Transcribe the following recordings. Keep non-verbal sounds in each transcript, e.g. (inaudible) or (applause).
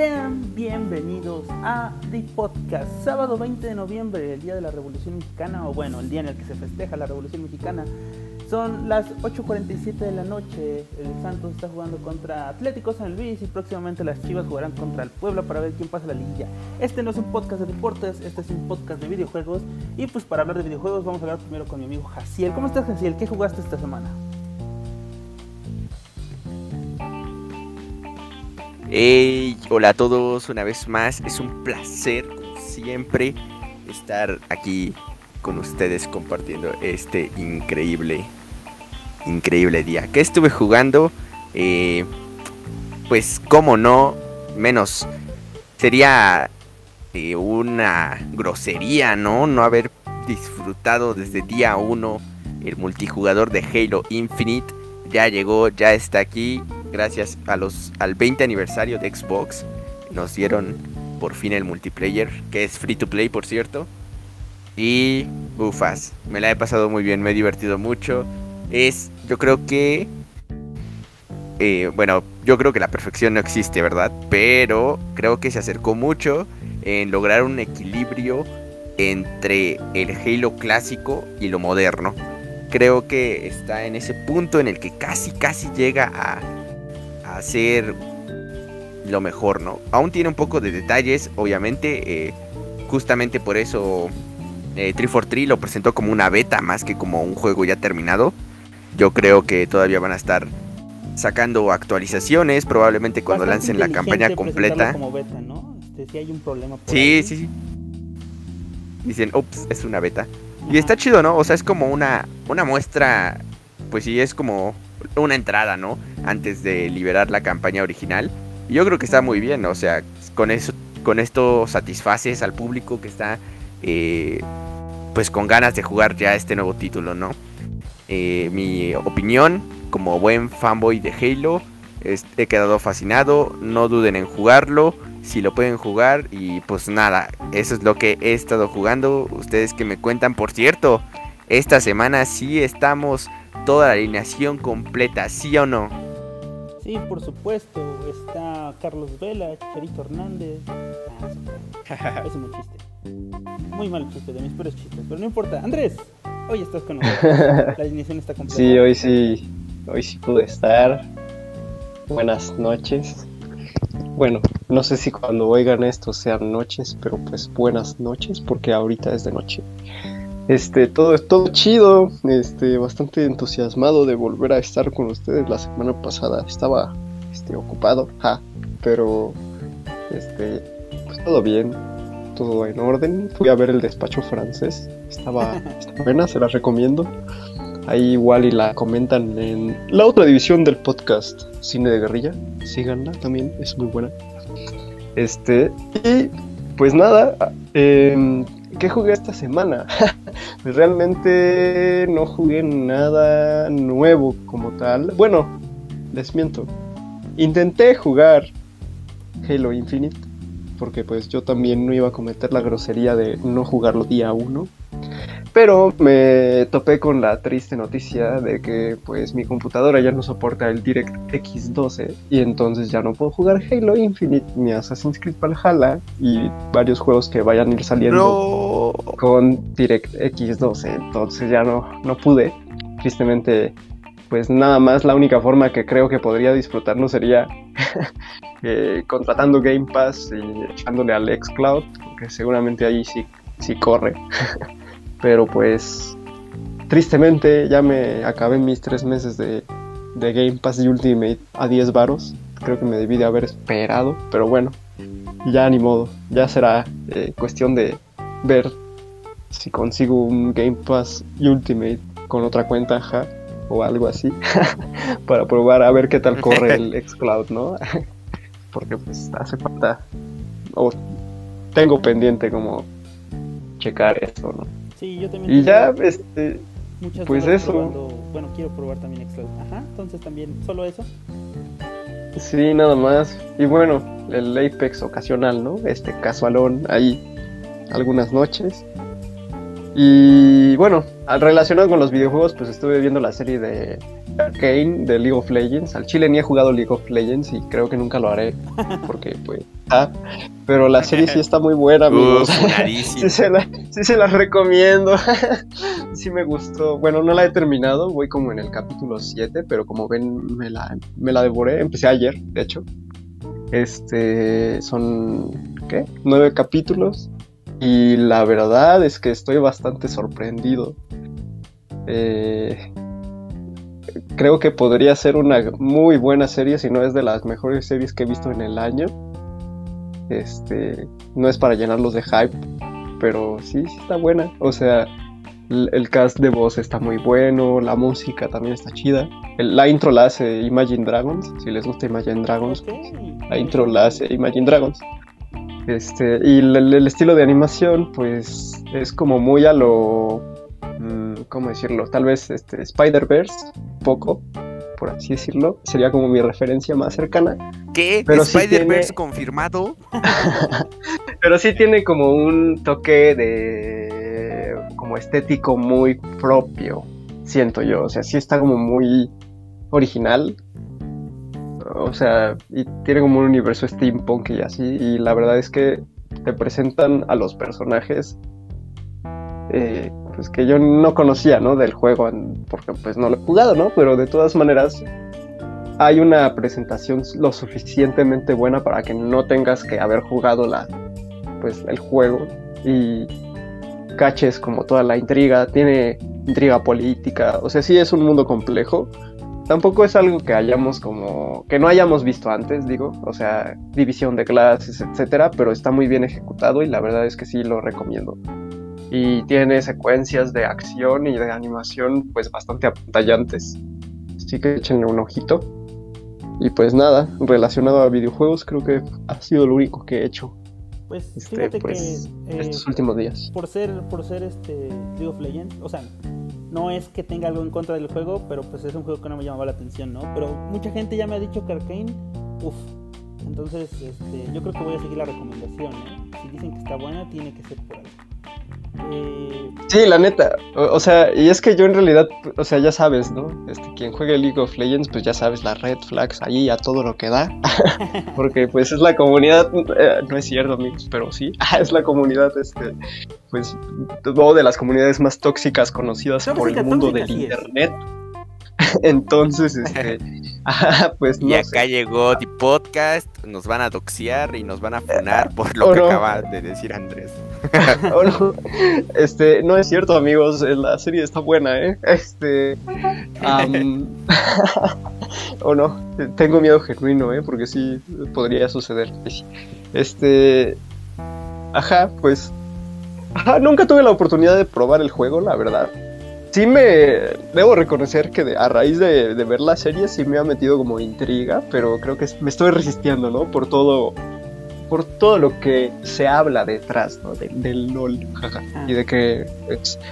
Sean bienvenidos a The Podcast, sábado 20 de noviembre, el día de la Revolución Mexicana, o bueno, el día en el que se festeja la Revolución Mexicana. Son las 8.47 de la noche, el Santos está jugando contra Atlético San Luis y próximamente las Chivas jugarán contra el Puebla para ver quién pasa la liguilla. Este no es un podcast de deportes, este es un podcast de videojuegos y pues para hablar de videojuegos vamos a hablar primero con mi amigo Jaciel. ¿Cómo estás Jaciel? ¿Qué jugaste esta semana? Hola a todos, una vez más, es un placer, como siempre, estar aquí con ustedes compartiendo este increíble, increíble día. ¿Qué estuve jugando? Eh, pues, como no, menos sería eh, una grosería, ¿no? No haber disfrutado desde día 1 el multijugador de Halo Infinite. Ya llegó, ya está aquí gracias a los, al 20 aniversario de Xbox, nos dieron por fin el multiplayer, que es free to play, por cierto. Y ufas, me la he pasado muy bien, me he divertido mucho. Es, yo creo que, eh, bueno, yo creo que la perfección no existe, ¿verdad? Pero creo que se acercó mucho en lograr un equilibrio entre el Halo clásico y lo moderno. Creo que está en ese punto en el que casi, casi llega a hacer lo mejor, ¿no? Aún tiene un poco de detalles, obviamente, eh, justamente por eso eh, 343 lo presentó como una beta más que como un juego ya terminado. Yo creo que todavía van a estar sacando actualizaciones, probablemente cuando lancen la campaña completa. Como beta, ¿no? Este, si hay un problema sí, sí, sí. Dicen, ups, es una beta. Y está chido, ¿no? O sea, es como una, una muestra, pues sí, es como una entrada, ¿no? Antes de liberar la campaña original. Y yo creo que está muy bien, o sea, con eso, con esto satisfaces al público que está, eh, pues con ganas de jugar ya este nuevo título, ¿no? Eh, mi opinión, como buen fanboy de Halo, he quedado fascinado. No duden en jugarlo, si lo pueden jugar y pues nada, eso es lo que he estado jugando. Ustedes que me cuentan, por cierto, esta semana sí estamos toda la alineación completa, ¿sí o no? Sí, por supuesto. Está Carlos Vela, Charito Hernández. Ah, es un chiste. Muy mal chiste, de mis peores chistes, pero no importa. Andrés, hoy estás con nosotros. La alineación está completa. Sí, hoy sí, hoy sí pude estar. Buenas noches. Bueno, no sé si cuando oigan esto sean noches, pero pues buenas noches, porque ahorita es de noche. Este, todo, todo chido, este, bastante entusiasmado de volver a estar con ustedes. La semana pasada estaba este, ocupado, ja, pero este, pues todo bien, todo en orden. Fui a ver el despacho francés, estaba, (laughs) estaba buena, se la recomiendo. Ahí igual y la comentan en la otra división del podcast, Cine de Guerrilla. Síganla también, es muy buena. Este, y pues nada, eh, ¿qué jugué esta semana? (laughs) Realmente no jugué nada nuevo como tal. Bueno, les miento. Intenté jugar Halo Infinite, porque pues yo también no iba a cometer la grosería de no jugarlo día 1. Pero me topé con la triste noticia de que pues mi computadora ya no soporta el DirectX 12 y entonces ya no puedo jugar Halo Infinite ni Assassin's Creed Valhalla y varios juegos que vayan a ir saliendo con DirectX 12. Entonces ya no, no pude. Tristemente pues nada más la única forma que creo que podría disfrutarlo sería (laughs) eh, contratando Game Pass y echándole al xCloud, porque seguramente ahí sí, sí corre. (laughs) Pero pues tristemente ya me acabé mis tres meses de, Game Pass y Ultimate a 10 varos. Creo que me debí de haber esperado, pero bueno, ya ni modo. Ya será eh, cuestión de ver si consigo un Game Pass Ultimate con otra cuenta ja, o algo así (laughs) para probar a ver qué tal corre el (laughs) xCloud, ¿no? (laughs) Porque pues hace falta o tengo pendiente como checar esto, ¿no? Sí, yo también. Y ya, este. pues eso. bueno, quiero probar también Xcloud. Ajá, entonces también, ¿solo eso? Sí, nada más. Y bueno, el Apex ocasional, ¿no? Este casualón ahí algunas noches. Y bueno, relacionado con los videojuegos, pues estuve viendo la serie de Arcane de League of Legends. Al chile ni he jugado League of Legends y creo que nunca lo haré. (laughs) Porque, pues. Ah, pero la serie sí está muy buena, amigos. (laughs) Sí, se la, sí se las recomiendo. (laughs) sí me gustó. Bueno, no la he terminado. Voy como en el capítulo 7. Pero como ven, me la, me la devoré. Empecé ayer, de hecho. Este. Son. ¿Qué? Nueve capítulos. Y la verdad es que estoy bastante sorprendido. Eh, creo que podría ser una muy buena serie, si no es de las mejores series que he visto en el año. Este, no es para llenarlos de hype, pero sí, sí está buena. O sea, el, cast de voz está muy bueno, la música también está chida. El- la intro la hace Imagine Dragons, si les gusta Imagine Dragons, la intro la hace Imagine Dragons. Este, y el, estilo de animación, pues, es como muy a lo. mm, ¿Cómo decirlo? Tal vez este, Spider-Verse, poco, por así decirlo. Sería como mi referencia más cercana. ¿Qué? Pero sí ¿Spider-Verse tiene- confirmado? (laughs) Pero sí tiene como un toque de. como estético muy propio, siento yo. O sea, sí está como muy original. O sea, y tiene como un universo steampunk y así. Y la verdad es que te presentan a los personajes. eh, pues que yo no conocía, ¿no? Del juego, porque pues no lo he jugado, ¿no? Pero de todas maneras hay una presentación lo suficientemente buena para que no tengas que haber jugado la, pues el juego y caches como toda la intriga, tiene intriga política, o sea, sí es un mundo complejo. Tampoco es algo que hayamos como que no hayamos visto antes, digo, o sea, división de clases, etcétera, pero está muy bien ejecutado y la verdad es que sí lo recomiendo. Y tiene secuencias de acción y de animación pues bastante apantallantes. Así que échenle un ojito. Y pues nada, relacionado a videojuegos, creo que ha sido lo único que he hecho Pues este, fíjate pues, que eh, estos últimos días. por ser por ser este League of Legends, o sea, no es que tenga algo en contra del juego, pero pues es un juego que no me llamaba la atención, ¿no? Pero mucha gente ya me ha dicho que Arkane, uff. Entonces, este, yo creo que voy a seguir la recomendación, ¿eh? Si dicen que está buena, tiene que ser por ahí. Eh, Sí, la neta. O, o sea, y es que yo en realidad, o sea, ya sabes, ¿no? Este, quien juegue League of Legends, pues ya sabes las red flags ahí a todo lo que da. (laughs) Porque pues es la comunidad, eh, no es cierto, amigos, pero sí, (laughs) es la comunidad, este, pues, o de las comunidades más tóxicas conocidas por el mundo tóxica, del sí es. (laughs) Entonces, este, (laughs) ajá, pues no y sé. acá llegó The Podcast, nos van a doxear y nos van a funar por lo Oh, que no. acaba de decir Andrés. (laughs) Oh, no. Este, no es cierto, amigos. La serie está buena, ¿eh? Este. o no, tengo miedo genuino, ¿eh? Porque sí podría suceder. Este. Ajá, pues. Ajá, nunca tuve la oportunidad de probar el juego, la verdad. Sí me. Debo reconocer que de- a raíz de, de ver la serie sí me ha metido como intriga, pero creo que me estoy resistiendo, ¿no? Por todo por todo lo que se habla detrás ¿no? de- del LOL jaja, Ah. y de que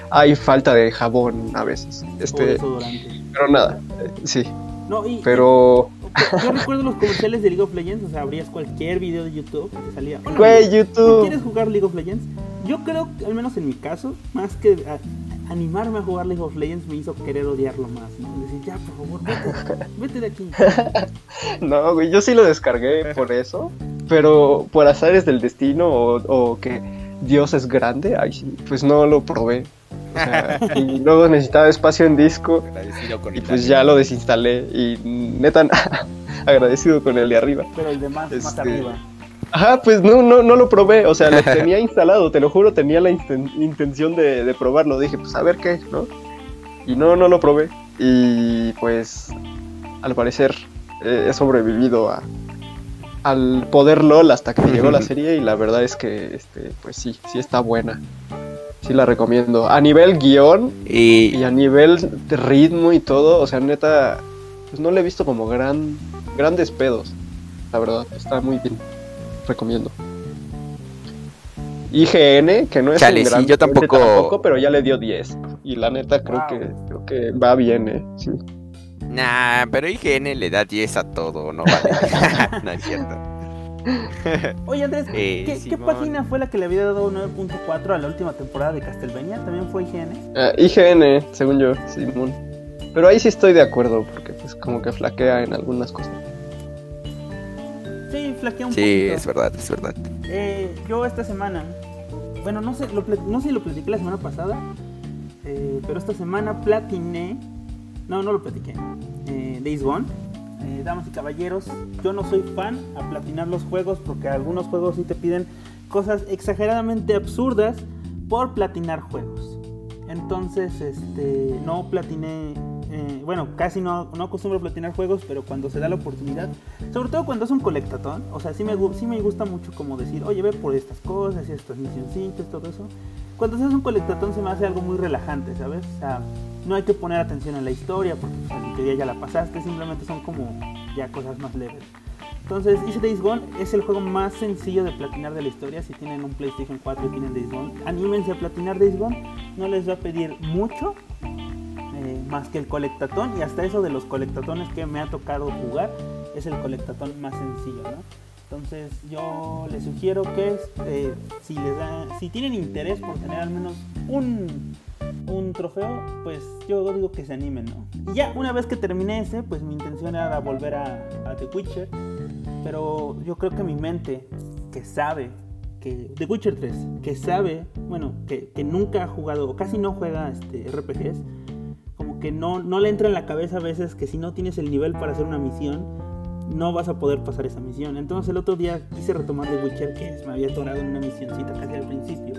hay falta de jabón a veces. Este, pero nada, eh, sí, No, y, pero Yo recuerdo los comerciales de League of Legends, o sea, abrías cualquier video de YouTube que salía. "Hola, güey, amigo, ¿tú YouTube. ¿Quieres jugar League of Legends? Yo creo, al menos en mi caso, más que animarme a jugar League of Legends me hizo querer odiarlo más, ¿no? Decir, ya, por favor, vete, (laughs) vete de aquí. No, güey, yo sí lo descargué por eso, pero por azares del destino o, o que Dios es grande, ay, pues no lo probé. O sea, y (laughs) luego necesitaba espacio en disco y pues ya lo desinstalé y neta (laughs) agradecido con el de arriba. Pero el de más, más Este, arriba. Ajá, pues no, no, no lo probé, o sea, lo tenía (laughs) instalado, te lo juro, tenía la inten- intención de, de probarlo, dije, pues a ver qué, ¿no? Y no, no lo probé, y pues al parecer eh, he sobrevivido a, al poder LOL hasta que llegó la serie y la verdad es que, este, pues sí, sí está buena, sí la recomiendo. A nivel guion Y y a nivel de ritmo y todo, o sea, neta, pues no le he visto como gran, grandes pedos. La verdad, está muy bien. Recomiendo. IGN, que no es Chale, un sí, gran yo fuente tampoco- pero ya le dio 10. Y la neta creo Wow. que creo que va bien, eh. Sí. Nah, pero IGN le da 10 a todo, no vale. (laughs) no es cierto. (laughs) Oye, Andrés, Eh, ¿qué, página fue la que le había dado 9.4 a la última temporada de Castlevania? ¿También fue IGN? Ah, IGN, según yo, Simón. Pero ahí sí estoy de acuerdo, porque pues como que flaquea en algunas cosas. Sí, flaquea un Sí, poquito. es verdad, es verdad. Eh, yo esta semana, bueno, no sé, lo, no sé si lo platiqué la semana pasada, eh, pero esta semana platiné, no, no lo platiqué, eh, Days Gone. Eh, damas y caballeros, yo no soy fan a platinar los juegos porque algunos juegos sí te piden cosas exageradamente absurdas por platinar juegos. Entonces, este, no platiné, eh, bueno, casi no, no acostumbro platinar juegos, pero cuando se da la oportunidad, sobre todo cuando es un colectatón, o sea, sí me, sí me gusta mucho como decir, oye, ve por estas cosas y estas misioncitas, todo eso. Cuando se un colectatón se me hace algo muy relajante, ¿sabes? O sea, no hay que poner atención a la historia porque pues, en teoría ya la pasaste, simplemente son como ya cosas más leves. Entonces, hice Days Gone, es el juego más sencillo de platinar de la historia. Si tienen un PlayStation 4 y tienen Days Gone, anímense a platinar Days Gone. No les va a pedir mucho, eh, más que el colectatón. Y hasta eso de los colectatones que me ha tocado jugar, es el colectatón más sencillo, ¿no? Entonces, yo les sugiero que eh, si, les da, si tienen interés por tener al menos un, un trofeo, pues yo digo que se animen, ¿no? Y ya una vez que terminé ese, pues mi intención era volver a, a The Witcher. Pero yo creo que mi mente, que sabe que The Witcher 3, que sabe, bueno, que, que nunca ha jugado o casi no juega este, RPGs, que no, no le entra en la cabeza a veces que si no tienes el nivel para hacer una misión, no vas a poder pasar esa misión. Entonces el otro día quise retomar The Witcher, que me había atorado en una misioncita casi al principio.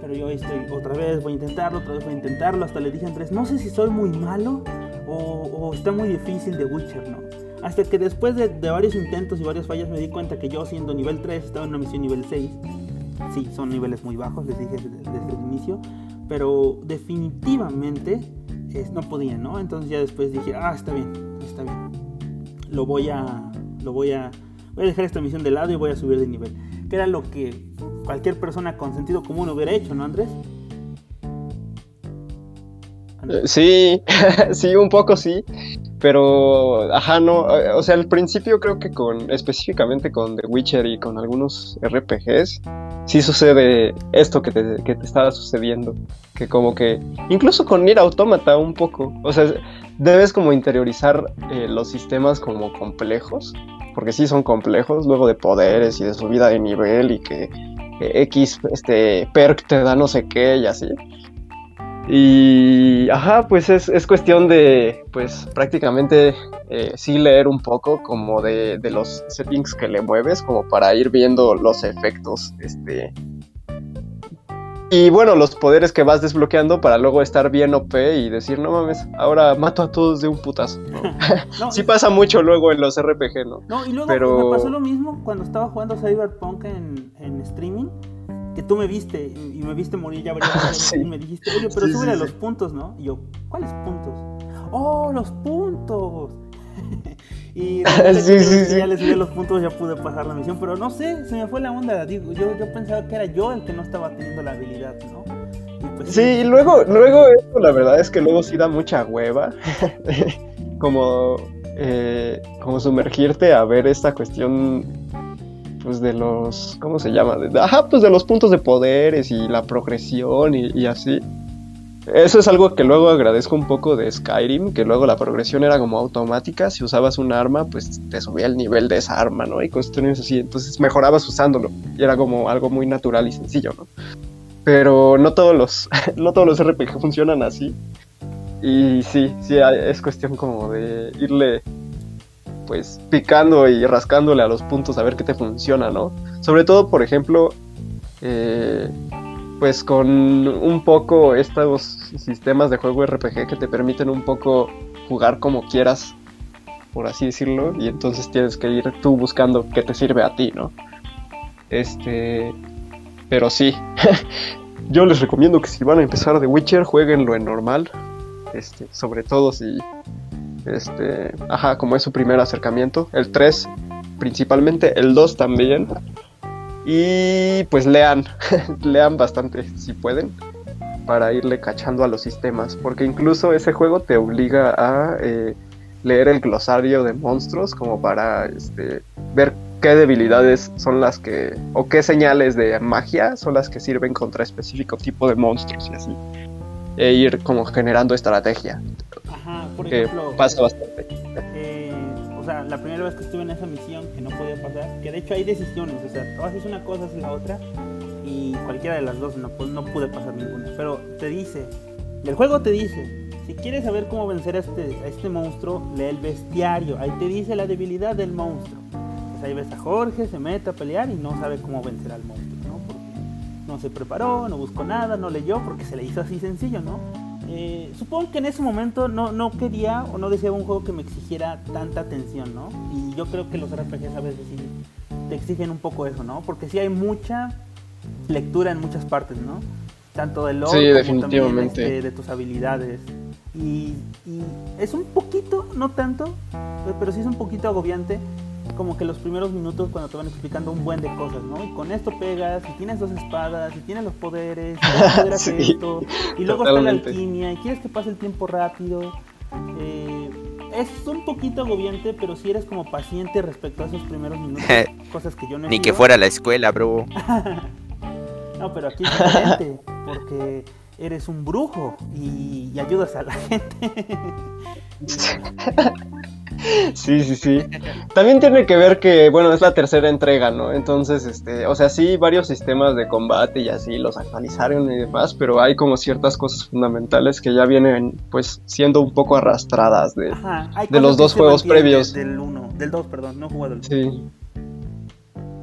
Pero yo estoy otra vez, voy a intentarlo, otra vez voy a intentarlo. Hasta le dije a Andrés, no sé si soy muy malo o, o está muy difícil The Witcher, ¿no? Hasta que después de, varios intentos y varias fallas me di cuenta que yo siendo nivel 3 estaba en una misión nivel 6. Sí, son niveles muy bajos, les dije desde, desde el inicio. Pero definitivamente no podía, ¿no? Entonces ya después dije, ah, está bien, está bien. Lo voy a... Lo voy a... Voy a dejar esta misión de lado y voy a subir de nivel. Que era lo que cualquier persona con sentido común hubiera hecho, ¿no, Andrés? Eh, Sí, (laughs) sí, un poco sí, pero, ajá, no, eh, o sea, al principio creo que con, específicamente con The Witcher y con algunos RPGs, sí sucede esto que te, que te estaba sucediendo, que como que, incluso con Nier Automata un poco, o sea, debes como interiorizar eh, los sistemas como complejos, porque sí son complejos, luego de poderes y de subida de nivel y que eh, X, este, perk te da no sé qué y así. Y, ajá, pues es, es cuestión de, pues prácticamente eh, sí leer un poco como de, de los settings que le mueves, como para ir viendo los efectos, este... Y bueno, los poderes que vas desbloqueando para luego estar bien OP y decir, no mames, ahora mato a todos de un putazo. ¿no? (laughs) No, sí pasa mucho luego en los RPG, ¿no? No, y luego Pero- me pasó lo mismo cuando estaba jugando Cyberpunk en, en streaming, que tú me viste y me viste morir ya varias (laughs) Sí. y me dijiste, oye, pero Sí, súbele sí, los puntos, ¿no? Y yo, ¿cuáles puntos? ¡Oh, los puntos! (laughs) y (laughs) ya- sí. ya le subí los puntos, ya pude pasar la misión, pero no sé, se me fue la onda, digo, yo, yo pensaba que era yo el que no estaba teniendo la habilidad, ¿no? Y pues Sí, y luego, luego eso la verdad es que luego sí da mucha hueva. como, eh, como sumergirte a ver esta cuestión pues de los, ¿cómo se llama? De- ajá, pues de los puntos de poderes y la progresión y, y así. Eso es algo que luego agradezco un poco de Skyrim, que luego la progresión era como automática, si usabas un arma, pues te subía el nivel de esa arma, ¿no? Y cuestiones así, entonces mejorabas usándolo, y era como algo muy natural y sencillo, ¿no? Pero no todos los, (laughs) no todos los RPG funcionan así. Y sí, sí, es cuestión como de irle pues picando y rascándole a los puntos a ver qué te funciona, ¿no? Sobre todo, por ejemplo, eh, pues con un poco estos sistemas de juego RPG que te permiten un poco jugar como quieras, por así decirlo, y entonces tienes que ir tú buscando qué te sirve a ti, ¿no? Este, pero sí, (laughs) yo les recomiendo que si van a empezar The Witcher, jueguenlo en normal, este, sobre todo si, este, ajá, como es su primer acercamiento, el 3 principalmente, el 2 también, y pues lean, (laughs) lean bastante si pueden, para irle cachando a los sistemas, porque incluso ese juego te obliga a eh, leer el glosario de monstruos como para este, ver qué debilidades son las que, o qué señales de magia son las que sirven contra específico tipo de monstruos y así, e ir como generando estrategia. Por que ejemplo, pasa bastante. eh, o sea, la primera vez que estuve en esa misión que no podía pasar, que de hecho hay decisiones, o sea, tú haces una cosa, haces la otra, y cualquiera de las dos no, pu- no pude pasar ninguna. Pero te dice, el juego te dice, si quieres saber cómo vencer a este, a este monstruo, lee el bestiario, ahí te dice la debilidad del monstruo. Pues ahí ves a Jorge, se mete a pelear y no sabe cómo vencer al monstruo, ¿no? Porque no se preparó, no buscó nada, no leyó, porque se le hizo así sencillo, ¿no? Eh, supongo que en ese momento no, no quería o no deseaba un juego que me exigiera tanta atención, ¿no? Y yo creo que los RPGs a veces sí te exigen un poco eso, ¿no? Porque sí hay mucha lectura en muchas partes, ¿no? Tanto del lore Sí, como definitivamente. también este, de tus habilidades. Y, y es un poquito, no tanto, eh, pero sí es un poquito agobiante como que los primeros minutos cuando te van explicando un buen de cosas, ¿no? Y con esto pegas, y tienes dos espadas, y tienes los poderes, y poder hacer (laughs) Sí, esto, y luego está la totalmente. alquimia, y quieres que pase el tiempo rápido. Eh, es un poquito agobiante, pero si eres como paciente respecto a esos primeros minutos, (laughs) cosas que yo no he Ni que fuera a la escuela, bro. (laughs) No, pero aquí es diferente, porque eres un brujo y, y ayudas a la gente. Sí, sí, sí. También tiene que ver que, bueno, es la tercera entrega, ¿no? Entonces, este, o sea, sí, varios sistemas de combate y así los actualizaron y demás, pero hay como ciertas cosas fundamentales que ya vienen, pues, siendo un poco arrastradas de... Ajá, De los dos juegos previos. de- Del 1, del 2, perdón, no jugado el Sí.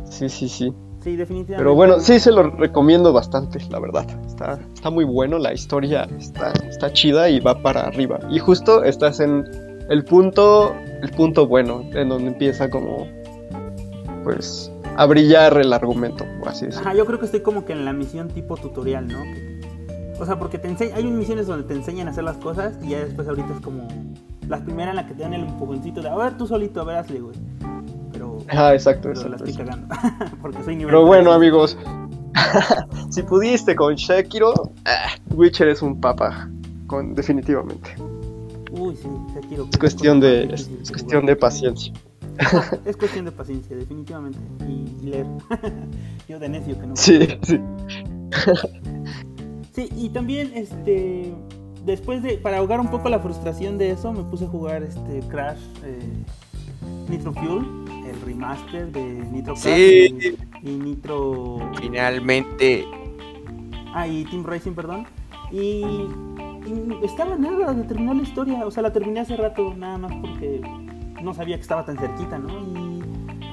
Sí, sí, sí. Sí, definitivamente. Pero bueno, sí se lo recomiendo bastante, la verdad. Está, está muy bueno, la historia está, está chida y va para arriba. Y justo estás en el punto, el punto bueno, en donde empieza como, pues, a brillar el argumento, por así decirlo. Ajá, yo creo que estoy como que en la misión tipo tutorial, ¿no? O sea, porque te hay misiones donde te enseñan a hacer las cosas y ya después ahorita es como las primeras en las que te dan el empujoncito de, a ver, tú solito, a ver, hazle, güey. Pero, Ah, exacto, pero la exacto. estoy exacto. cagando. (laughs) porque soy nivel Pero bueno, 3. amigos, (laughs) si pudiste con Shakiro, ah, Witcher es un papa, con, definitivamente. Uy, sí, Es cuestión de, es, cuestión de paciencia. (laughs) Es cuestión de paciencia, definitivamente. Y, y leer. (laughs) yo de necio que no. Sí, sí. (laughs) Sí, y también, este, después de, para ahogar un poco la frustración de eso, me puse a jugar este Crash eh, Nitro Fuel, el remaster de Nitro Crash Sí. y, y Nitro, Finalmente, ah, y Team Racing, perdón, y, estaba nada de terminar la historia, o sea, la terminé hace rato nada más porque no sabía que estaba tan cerquita, ¿no? Y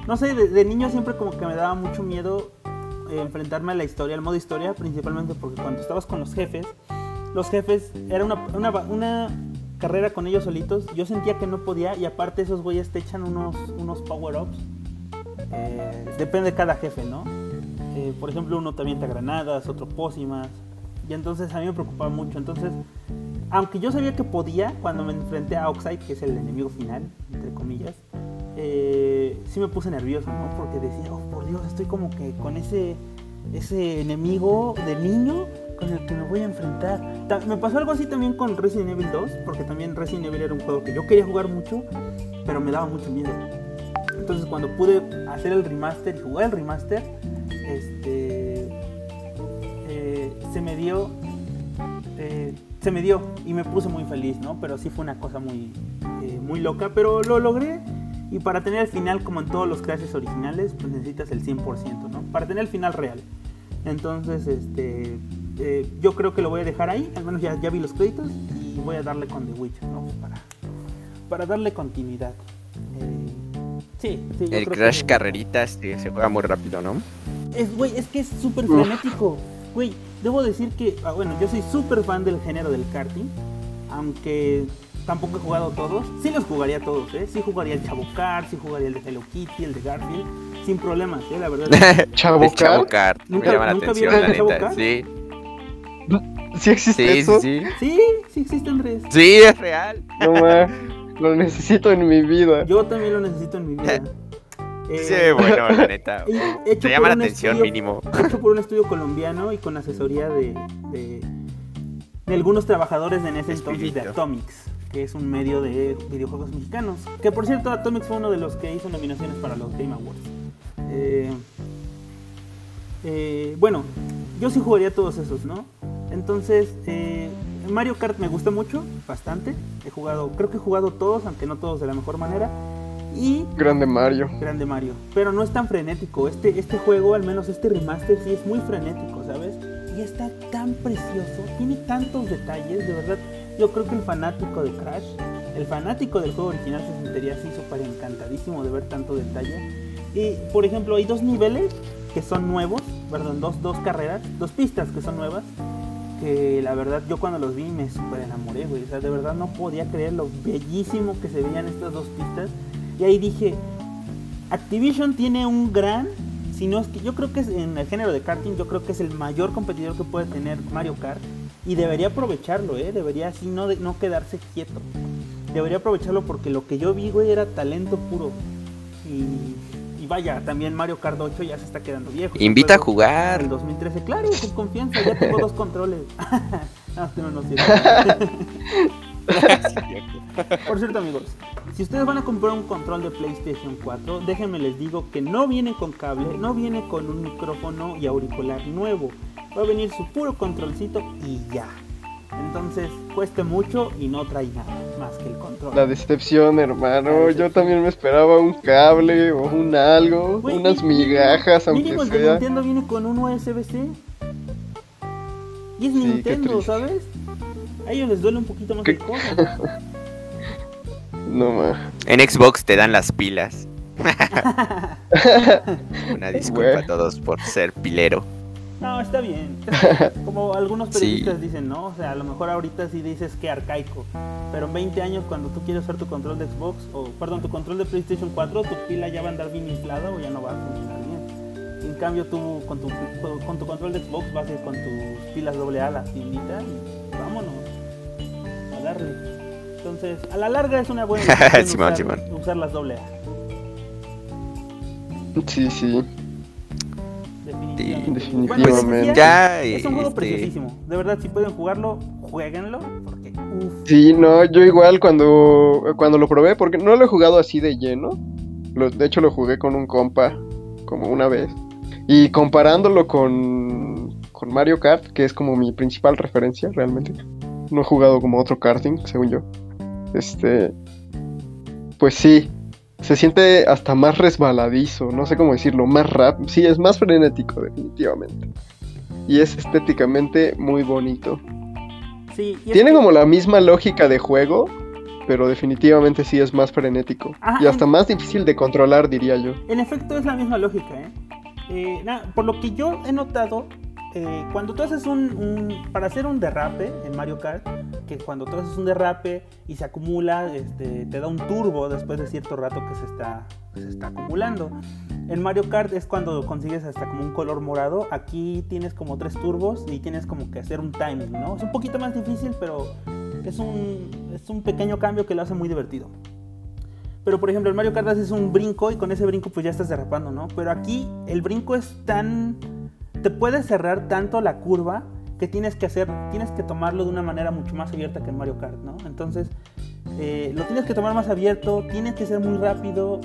no sé, de, de niño siempre como que me daba mucho miedo eh, enfrentarme a la historia, al modo historia, principalmente porque cuando estabas con los jefes, los jefes, era una, una, carrera con ellos solitos, yo sentía que no podía y aparte esos güeyes te echan unos, unos power-ups. Eh, depende de cada jefe, ¿no? Eh, por ejemplo, uno te granadas, otro pócimas. Y entonces a mí me preocupaba mucho. Entonces, aunque yo sabía que podía, cuando me enfrenté a Oxide, que es el enemigo final, entre comillas, eh, sí me puse nervioso, ¿no? Porque decía, oh por Dios, estoy como que con ese, ese enemigo de niño con el que me voy a enfrentar. Ta- me pasó algo así también con Resident Evil 2, porque también Resident Evil era un juego que yo quería jugar mucho, pero me daba mucho miedo. Entonces cuando pude hacer el remaster y jugar el remaster, este, se me dio, eh, se me dio y me puse muy feliz, ¿no? Pero sí fue una cosa muy, eh, muy loca, pero lo logré. Y para tener el final, como en todos los clases originales, pues necesitas el 100%, ¿no? Para tener el final real. Entonces, este, eh, yo creo que lo voy a dejar ahí. Al menos ya, ya vi los créditos y voy a darle con The Witcher, ¿no? Para, para darle continuidad. Sí, sí, el Crash que- Carreritas se juega muy rápido, ¿no? es, güey, es que es súper frenético. Güey, debo decir que, ah, bueno, yo soy súper fan del género del karting, aunque tampoco he jugado todos. Sí los jugaría todos, ¿eh? Sí jugaría el Chavo Kart, sí jugaría el de Hello Kitty, el de Garfield, sin problemas, ¿eh? La verdad. (laughs) Me ¿Nunca- llama la nunca atención, la neta. Sí, ¿Sí existe sí, eso? sí, sí. Sí, sí existe Andrés. Sí, es real. No ma, lo necesito en mi vida. Yo también lo necesito en mi vida. (laughs) Eh, Sí, bueno, la neta. (laughs) Te llama la atención estudio- mínimo. hecho por un estudio colombiano y con asesoría de, de, de algunos trabajadores en ese entonces de. Atomics, que es un medio de videojuegos mexicanos. Que por cierto, Atomics fue uno de los que hizo nominaciones para los Game Awards. Eh, eh, bueno, yo sí jugaría todos esos, ¿no? Entonces, eh, Mario Kart me gusta mucho, bastante. He jugado, creo que he jugado todos, aunque no todos de la mejor manera. Y Grande Mario. Grande Mario. Pero no es tan frenético. Este, este juego, al menos este remaster, sí es muy frenético, ¿sabes? Y está tan precioso, tiene tantos detalles, de verdad. Yo creo que el fanático de Crash, el fanático del juego original se sentiría así súper encantadísimo de ver tanto detalle. Y, por ejemplo, hay dos niveles que son nuevos, perdón, dos, dos carreras, dos pistas que son nuevas. Que la verdad yo cuando los vi me súper enamoré, güey. O sea, de verdad no podía creer lo bellísimo que se veían estas dos pistas. Y ahí dije, Activision tiene un gran, si no es que yo creo que es en el género de karting, yo creo que es el mayor competidor que puede tener Mario Kart. Y debería aprovecharlo, ¿eh? Debería así no, de, no quedarse quieto. Debería aprovecharlo porque lo que yo vi, güey, era talento puro. Y, y vaya, también Mario Kart 8 ya se está quedando viejo. Invita a jugar. 2013, claro, con confianza, ya tengo dos (laughs) controles. (laughs) no, no, no. (laughs) (laughs) Por cierto, amigos, si ustedes van a comprar un control de PlayStation 4, déjenme les digo que no viene con cable, no viene con un micrófono y auricular nuevo. Va a venir su puro controlcito y ya. Entonces, cueste mucho y no trae nada más que el control. La decepción, hermano. La Yo también me esperaba un cable o un algo, unas mínimo- migajas, aunque Mínimo el de sea. Nintendo viene con un USB-C. Y es Sí, Nintendo. ¿sabes? A ellos les duele un poquito más ¿Qué? el codo. (laughs) No ma. En Xbox te dan las pilas. (laughs) Una disculpa a todos por ser pilero. No, está bien. (laughs) Como algunos Sí. periodistas dicen, ¿no? O sea, a lo mejor ahorita sí dices que arcaico. Pero en 20 años, cuando tú quieres usar tu control de Xbox, o perdón, tu control de PlayStation 4, tu pila ya va a andar bien inflada o ya no va a funcionar bien. En cambio, tú con tu, con tu control de Xbox vas a ir con tus pilas AA a la tiendita y vámonos. A darle. Entonces, a la larga es una buena (laughs) decisión Simón, usar, Simón. usar las AA. Sí, sí. Definitivamente. Definitivamente. Bueno, les decía, Ya, Es un juego este, preciosísimo. De verdad, si pueden jugarlo, jueguenlo. Porque, uff. Sí, no, yo igual cuando, cuando lo probé, porque no lo he jugado así de lleno. Lo- de hecho, lo jugué con un compa como una vez. Y comparándolo con, con Mario Kart, que es como mi principal referencia realmente. No he jugado como otro karting, según yo. Este. Pues sí. Se siente hasta más resbaladizo, no sé cómo decirlo, más rap. Sí, es más frenético, definitivamente. Y es estéticamente muy bonito. Sí, Tiene que- como la misma lógica de juego, pero definitivamente sí es más frenético. Ajá, y hasta en- más difícil de controlar, diría yo. En efecto, es la misma lógica, ¿eh? Eh, por lo que yo he notado, eh, cuando tú haces un, Para hacer un derrape en Mario Kart, que cuando tú haces un derrape y se acumula, este, te da un turbo después de cierto rato que se está, se está acumulando. En Mario Kart es cuando consigues hasta como un color morado. Aquí tienes como tres turbos y tienes como que hacer un timing, ¿no? Es un poquito más difícil, pero es un, es un pequeño cambio que lo hace muy divertido. Pero por ejemplo, el Mario Kart haces un brinco y con ese brinco pues ya estás derrapando, ¿no? Pero aquí el brinco es tan... Te puedes cerrar tanto la curva que tienes que hacer, tienes que tomarlo de una manera mucho más abierta que en Mario Kart, ¿no? Entonces, eh, lo tienes que tomar más abierto, tienes que ser muy rápido,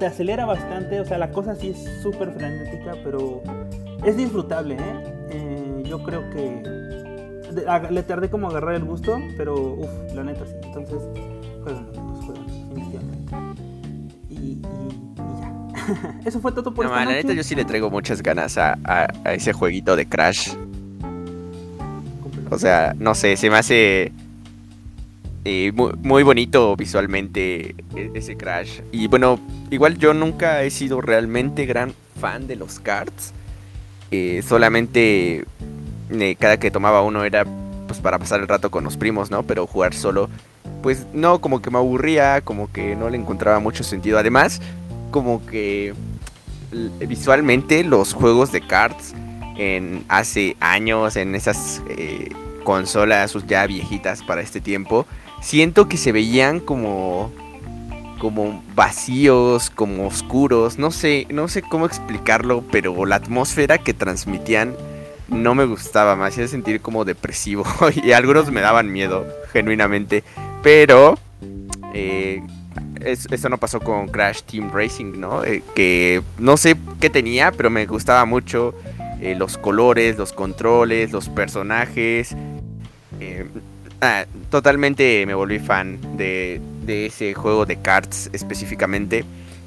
te acelera bastante, o sea, la cosa sí es súper frenética, pero es disfrutable, ¿eh? Eh, yo creo que le tardé como agarrar el gusto, pero uff, la neta sí. Entonces, (laughs) Eso fue todo por No, esta la noche. neta yo sí le traigo muchas ganas a, a- a ese jueguito de Crash. O sea, no sé, se me hace eh, muy, muy bonito visualmente e- ese Crash. Y bueno, igual yo nunca he sido realmente gran fan de los karts. Eh, solamente eh, cada que tomaba uno era pues para pasar el rato con los primos, ¿no? Pero jugar solo, pues no, como que me aburría, como que no le encontraba mucho sentido. Además, como que visualmente los juegos de karts en hace años en esas eh, consolas ya viejitas para este tiempo siento que se veían como como vacíos como oscuros no sé no sé cómo explicarlo pero la atmósfera que transmitían no me gustaba me hacía sentir como depresivo (laughs) y algunos me daban miedo genuinamente pero eh, es- eso no pasó con Crash Team Racing, ¿no? Eh, que no sé qué tenía, pero me gustaba mucho eh, los colores, los controles, los personajes. eh, ah, totalmente me volví fan de, de ese juego de cards específicamente.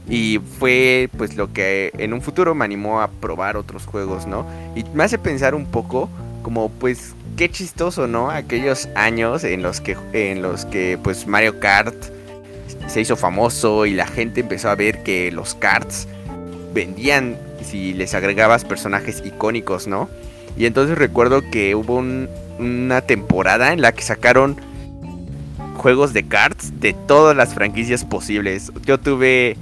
Y fue pues lo que en un futuro me animó a probar otros juegos, ¿no? Y me hace pensar un poco como pues qué chistoso, ¿no? Aquellos años en los que en los que pues Mario Kart se hizo famoso y la gente empezó a ver que los karts vendían si les agregabas personajes icónicos, ¿no? Y entonces recuerdo que hubo una temporada en la que sacaron juegos de karts de todas las franquicias posibles. Yo tuve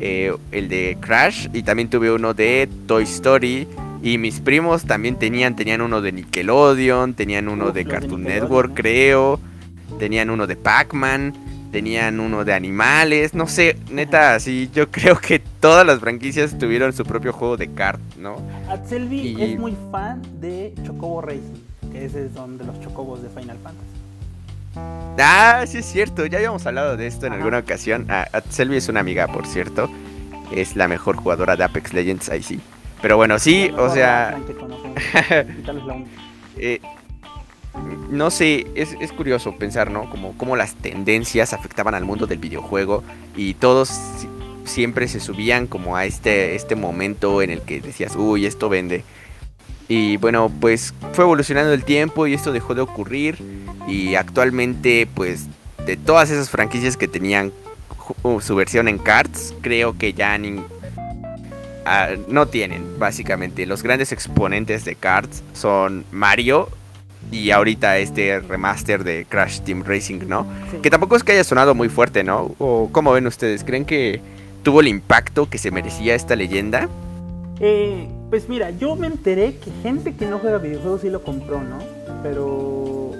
eh, el de Crash y también tuve uno de Toy Story. Y mis primos también tenían, tenían uno de Nickelodeon, tenían uno de Cartoon Network, creo, tenían uno de Pac-Man, tenían uno de animales, no sé, neta, así yo (laughs) creo que todas las franquicias tuvieron su propio juego de kart, ¿no? Atselvi es muy fan de Chocobo Racing, que ese es donde los chocobos de Final Fantasy. Ah, sí es cierto, ya habíamos hablado de esto en alguna ocasión. Ah, Selvi es una amiga, por cierto. Es la mejor jugadora de Apex Legends, ahí sí. Pero bueno, sí, o sea... (laughs) Eh, no sé, es, curioso pensar, ¿no? Como cómo las tendencias afectaban al mundo del videojuego y todos siempre se subían como a este, este momento en el que decías, uy, esto vende. Y bueno, pues fue evolucionando el tiempo y esto dejó de ocurrir. Y actualmente, pues, de todas esas franquicias que tenían su versión en cards, creo que ya ah, no tienen, básicamente. Los grandes exponentes de cards son Mario y ahorita este remaster de Crash Team Racing, ¿no? Que tampoco es que haya sonado muy fuerte, ¿no? ¿O cómo ven ustedes? ¿Creen que tuvo el impacto que se merecía esta leyenda? Eh, pues mira, yo me enteré que gente que no juega videojuegos sí lo compró, ¿no? Pero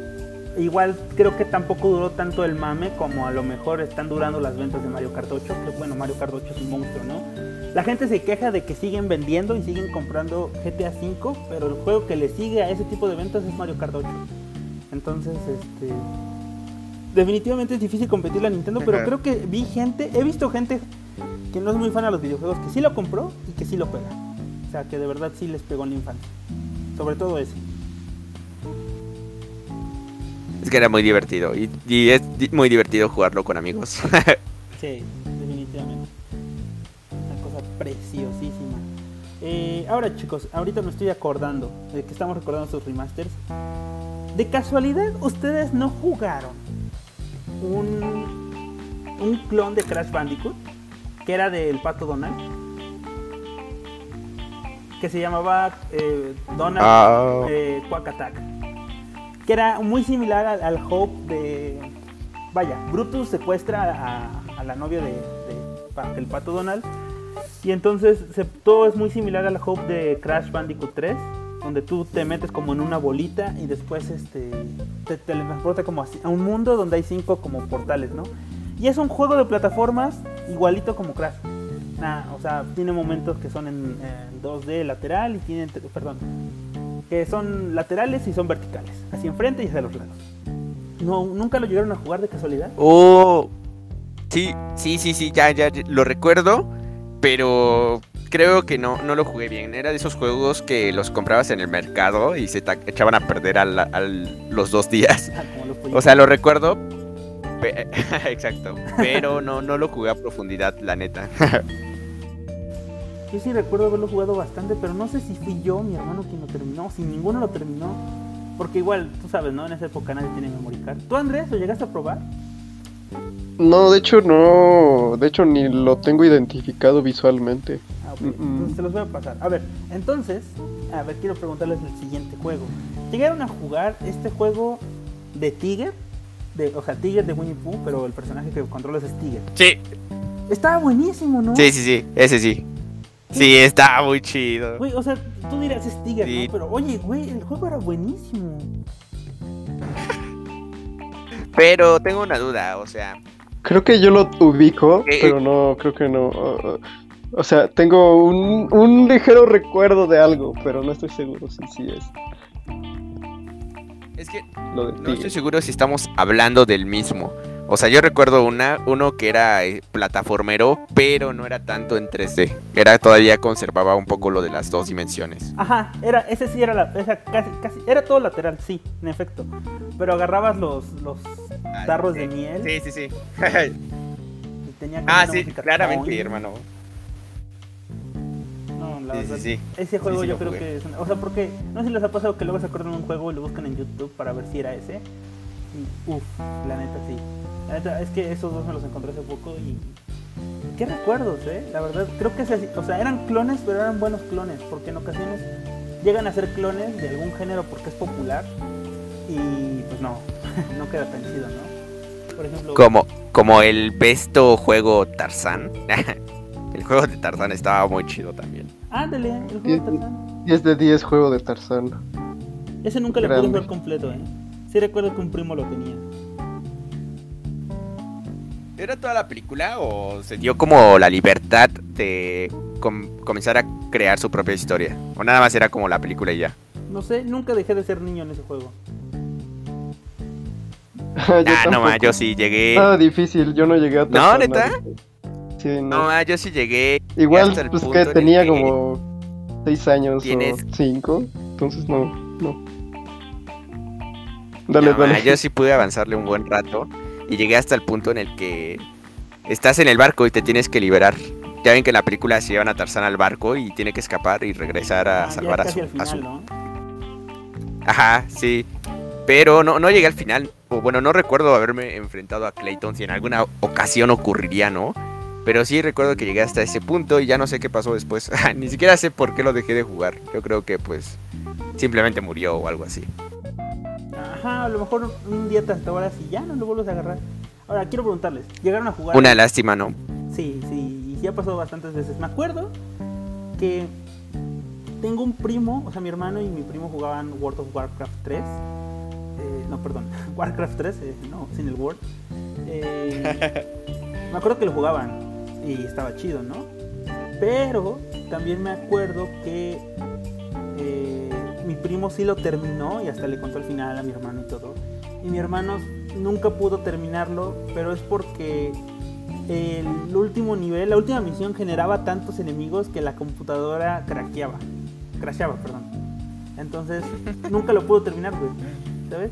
igual creo que tampoco duró tanto el mame como a lo mejor están durando las ventas de Mario Kart 8, que bueno, Mario Kart 8 es un monstruo, ¿no? La gente se queja de que siguen vendiendo y siguen comprando GTA V, pero el juego que le sigue a ese tipo de ventas es Mario Kart 8. Entonces, este definitivamente es difícil competir a Nintendo, pero creo que vi gente, he visto gente que no es muy fan a los videojuegos que sí lo compró y que sí lo pega. O sea, que de verdad sí les pegó en la infancia. Sobre todo ese. Es que era muy divertido y, es muy divertido jugarlo con amigos. (laughs) sí, preciosísima. Eh, ahora chicos, ahorita me estoy acordando de que estamos recordando sus remasters. De casualidad, ustedes no jugaron un, un clon de Crash Bandicoot que era del pato Donald que se llamaba eh, Donald ah. eh, Quack Attack que era muy similar al, Hope de vaya Brutus secuestra a, la novia de, el pato Donald y entonces todo es muy similar al Hope de Crash Bandicoot 3 donde tú te metes como en una bolita y después este te teletransporta como a un mundo donde hay cinco como portales, ¿no? Y es un juego de plataformas igualito como Crash. o sea, tiene momentos que son en, 2D lateral y tiene, perdón, que son laterales y son verticales, así enfrente y hacia los lados. No, nunca lo llegaron a jugar de casualidad. Oh, sí, sí, sí, sí, ya, ya, lo recuerdo, pero creo que no, no lo jugué bien. Era de esos juegos que los comprabas en el mercado y se echaban a perder a los dos días. o sea, lo recuerdo, (laughs) Exacto. Pero no, no lo jugué a profundidad, la neta. yo sí recuerdo haberlo jugado bastante, pero no sé si fui yo, mi hermano, quien lo terminó, si ninguno lo terminó. Porque igual, tú sabes, ¿no? En esa época nadie tiene memory card. ¿Tú, Andrés, lo llegaste a probar? No, de hecho no. De hecho ni lo tengo identificado visualmente. Ah, Entonces te los voy a pasar. A ver, entonces, a ver, quiero preguntarles el siguiente juego. ¿Llegaron a jugar este juego de Tiger? de, o sea, Tiger de Winnie Pooh, pero el personaje que controlas es Tiger. Sí. Estaba buenísimo, ¿no? Sí, sí, sí, ese sí. Sí, estaba muy chido. Güey, o sea, tú dirás es Tiger, ¿no? Pero oye, güey, el juego era buenísimo. (laughs) Pero tengo una duda, o sea. Creo que yo lo ubico, pero no, creo que no. o sea, tengo un, un ligero recuerdo de algo, pero no estoy seguro si sí es. Es que no estoy seguro si estamos hablando del mismo. O sea, yo recuerdo una, uno que era eh, plataformero, pero no era tanto en 3D. Era todavía conservaba un poco lo de las dos dimensiones. Ajá, era, ese sí era la, esa casi, casi, era todo lateral, sí, en efecto. Pero agarrabas los, los tarros de miel. Sí, sí, sí. (laughs) y tenía como ah, sí, claramente, hermano. No, la Sí, verdad, sí, sí. ese juego yo creo jugué. que es O sea, porque, no sé si les ha pasado que luego se acuerdan de un juego y lo buscan en YouTube para ver si era ese. Y, uff, la neta sí. Es que esos dos me los encontré hace poco y... ¿Qué recuerdos, eh? La verdad, creo que se, o sea, eran clones, pero eran buenos clones, porque en ocasiones llegan a ser clones de algún género porque es popular y pues no, (laughs) no queda tan chido, ¿no? Por ejemplo, Como, como el besto juego Tarzán. (laughs) el juego de Tarzán estaba muy chido también. ándale, el juego de Tarzán. 10 de 10 juego de Tarzán. Ese nunca lo pude jugar completo, ¿eh? Sí recuerdo que un primo lo tenía. ¿Era toda la película o se dio como la libertad de com- comenzar a crear su propia historia? ¿O nada más era como la película y ya? No sé, nunca dejé de ser niño en ese juego. (laughs) Ah, no más, yo sí llegué. Nada difícil, yo no llegué a ¿No, neta? Sí, no. No más, yo sí llegué. Igual, hasta el pues punto que tenía que- como 6 años Tienes- o 5, entonces no, no. Dale, No, ma, dale. yo sí pude avanzarle un buen rato y llegué hasta el punto en el que estás en el barco y te tienes que liberar. Ya ven que en la película se llevan a Tarzán al barco y tiene que escapar y regresar a Ah, salvar a su, a final, su- ¿no? Ajá, sí. Pero no, no llegué al final. O bueno, no recuerdo haberme enfrentado a Clayton si en alguna ocasión ocurriría, ¿no? Pero sí recuerdo que llegué hasta ese punto y ya no sé qué pasó después. (laughs) Ni siquiera sé por qué lo dejé de jugar. Yo creo que pues simplemente murió o algo así. Ajá, a lo mejor un día te ahora y ya no lo vuelves a agarrar. Ahora, quiero preguntarles, ¿llegaron a jugar? Una lástima, ¿no? Sí, sí, y ha pasado bastantes veces. Me acuerdo que tengo un primo, o sea, mi hermano y mi primo jugaban World of Warcraft 3. Eh, no, perdón, (laughs) Warcraft 3, eh, no, sin el Word. Eh, me acuerdo que lo jugaban y estaba chido, ¿no? Pero también me acuerdo que mi primo sí lo terminó y hasta le contó al final a mi hermano y todo. Y mi hermano nunca pudo terminarlo, pero es porque el último nivel, la última misión generaba tantos enemigos que la computadora crasheaba. Crasheaba, perdón. Entonces, (laughs) nunca lo pudo terminar, güey. ¿Sabes?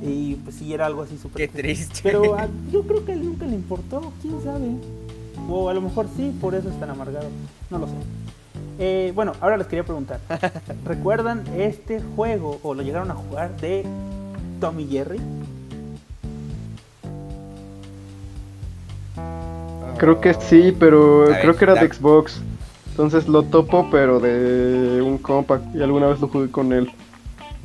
Y pues sí, era algo así súper... Qué triste. Pero (laughs) yo creo que a él nunca le importó, quién sabe. O a lo mejor sí, por eso es tan amargado. No lo sé. Eh, bueno, ahora les quería preguntar. (laughs) ¿Recuerdan este juego o lo llegaron a jugar de Tommy Jerry? Creo que sí, pero ver, creo que era de Xbox. Entonces lo topo, pero de un compa. Y alguna vez lo jugué con él.